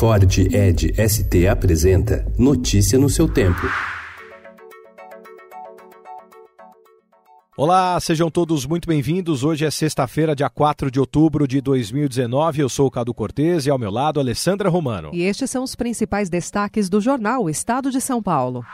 Ford Ed ST apresenta Notícia no seu tempo. Olá, sejam todos muito bem-vindos. Hoje é sexta-feira, dia 4 de outubro de 2019. Eu sou o Cadu Cortez e ao meu lado, Alessandra Romano. E estes são os principais destaques do jornal Estado de São Paulo.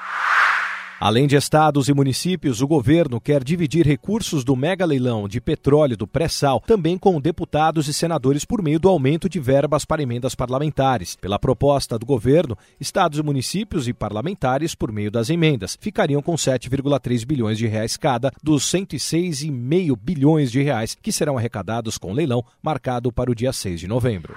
Além de estados e municípios, o governo quer dividir recursos do mega leilão de petróleo do pré-sal também com deputados e senadores por meio do aumento de verbas para emendas parlamentares. Pela proposta do governo, estados e municípios e parlamentares, por meio das emendas, ficariam com 7,3 bilhões de reais cada dos 106,5 bilhões de reais que serão arrecadados com o leilão marcado para o dia 6 de novembro.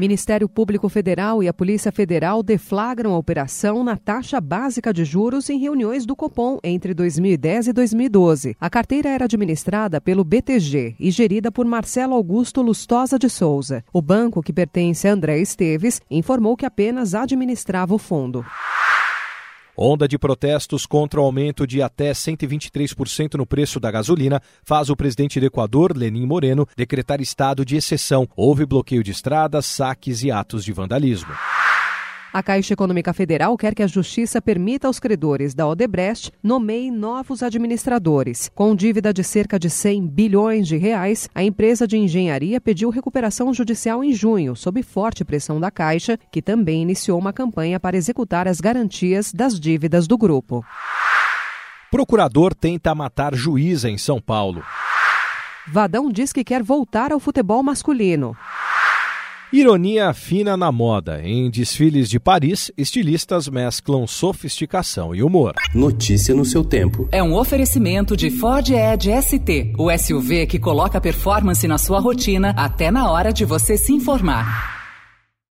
Ministério Público Federal e a Polícia Federal deflagram a operação na taxa básica de juros em reuniões do Copom entre 2010 e 2012. A carteira era administrada pelo BTG e gerida por Marcelo Augusto Lustosa de Souza. O banco, que pertence a André Esteves, informou que apenas administrava o fundo. Onda de protestos contra o aumento de até 123% no preço da gasolina faz o presidente do Equador, Lenin Moreno, decretar estado de exceção. Houve bloqueio de estradas, saques e atos de vandalismo. A Caixa Econômica Federal quer que a Justiça permita aos credores da Odebrecht nomeiem novos administradores. Com dívida de cerca de 100 bilhões de reais, a empresa de engenharia pediu recuperação judicial em junho, sob forte pressão da Caixa, que também iniciou uma campanha para executar as garantias das dívidas do grupo. Procurador tenta matar juíza em São Paulo. Vadão diz que quer voltar ao futebol masculino. Ironia fina na moda. Em desfiles de Paris, estilistas mesclam sofisticação e humor. Notícia no seu tempo. É um oferecimento de Ford Edge ST, o SUV que coloca performance na sua rotina até na hora de você se informar.